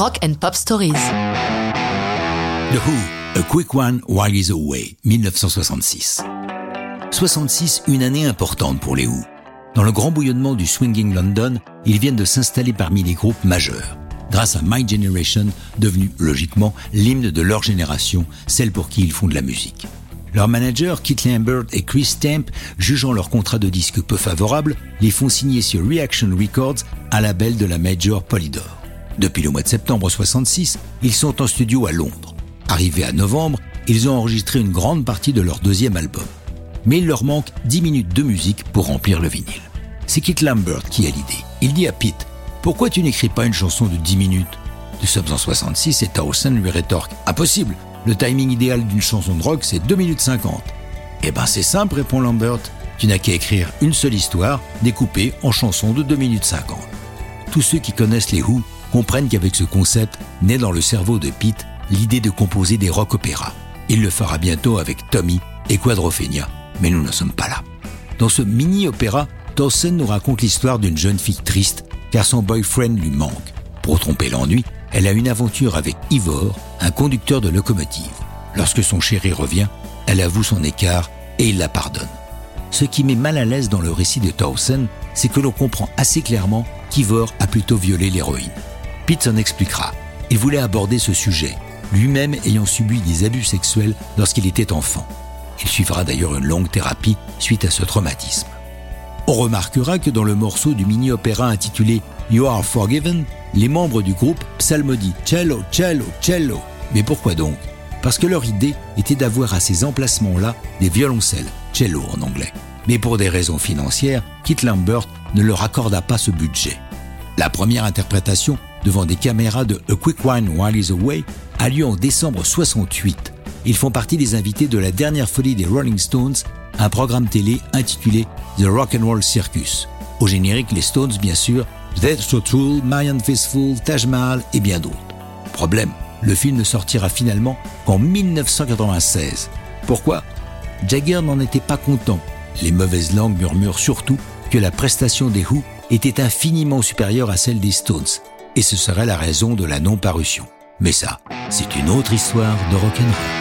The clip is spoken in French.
Rock and Pop Stories. The Who, A Quick One While He's Away, 1966. 66, une année importante pour les Who. Dans le grand bouillonnement du swinging London, ils viennent de s'installer parmi les groupes majeurs. Grâce à My Generation, devenu logiquement l'hymne de leur génération, celle pour qui ils font de la musique. Leur manager, Kit Lambert et Chris Stamp, jugeant leur contrat de disque peu favorable, les font signer sur Reaction Records, un label de la major Polydor. Depuis le mois de septembre 66, ils sont en studio à Londres. Arrivés à novembre, ils ont enregistré une grande partie de leur deuxième album. Mais il leur manque 10 minutes de musique pour remplir le vinyle. C'est Kit Lambert qui a l'idée. Il dit à Pete, pourquoi tu n'écris pas une chanson de 10 minutes? Nous sommes en 66 et Towson lui rétorque, impossible, le timing idéal d'une chanson de rock, c'est 2 minutes 50. Eh ben c'est simple, répond Lambert. Tu n'as qu'à écrire une seule histoire, découpée en chansons de 2 minutes 50. Tous ceux qui connaissent les Who comprennent qu'avec ce concept, naît dans le cerveau de Pete l'idée de composer des rock opéras. Il le fera bientôt avec Tommy et Quadrophenia, mais nous ne sommes pas là. Dans ce mini-opéra, Dawson nous raconte l'histoire d'une jeune fille triste car son boyfriend lui manque. Pour tromper l'ennui, elle a une aventure avec Ivor, un conducteur de locomotive. Lorsque son chéri revient, elle avoue son écart et il la pardonne. Ce qui met mal à l'aise dans le récit de Towson, c'est que l'on comprend assez clairement qu'Ivor a plutôt violé l'héroïne. Pete s'en expliquera. Il voulait aborder ce sujet, lui-même ayant subi des abus sexuels lorsqu'il était enfant. Il suivra d'ailleurs une longue thérapie suite à ce traumatisme. On remarquera que dans le morceau du mini-opéra intitulé You Are Forgiven, les membres du groupe psalmodient cello, cello, cello. Mais pourquoi donc? Parce que leur idée était d'avoir à ces emplacements-là des violoncelles, cello en anglais. Mais pour des raisons financières, Kit Lambert ne leur accorda pas ce budget. La première interprétation devant des caméras de A Quick Wine While He's Away a lieu en décembre 68. Ils font partie des invités de la dernière folie des Rolling Stones, un programme télé intitulé The Rock and Roll Circus. Au générique, les Stones, bien sûr, That's So True, Marianne Faithfull, Taj Mahal et bien d'autres. Problème, le film ne sortira finalement qu'en 1996. Pourquoi? Jagger n'en était pas content. Les mauvaises langues murmurent surtout que la prestation des Who était infiniment supérieure à celle des Stones, et ce serait la raison de la non-parution. Mais ça, c'est une autre histoire de rock'n'roll.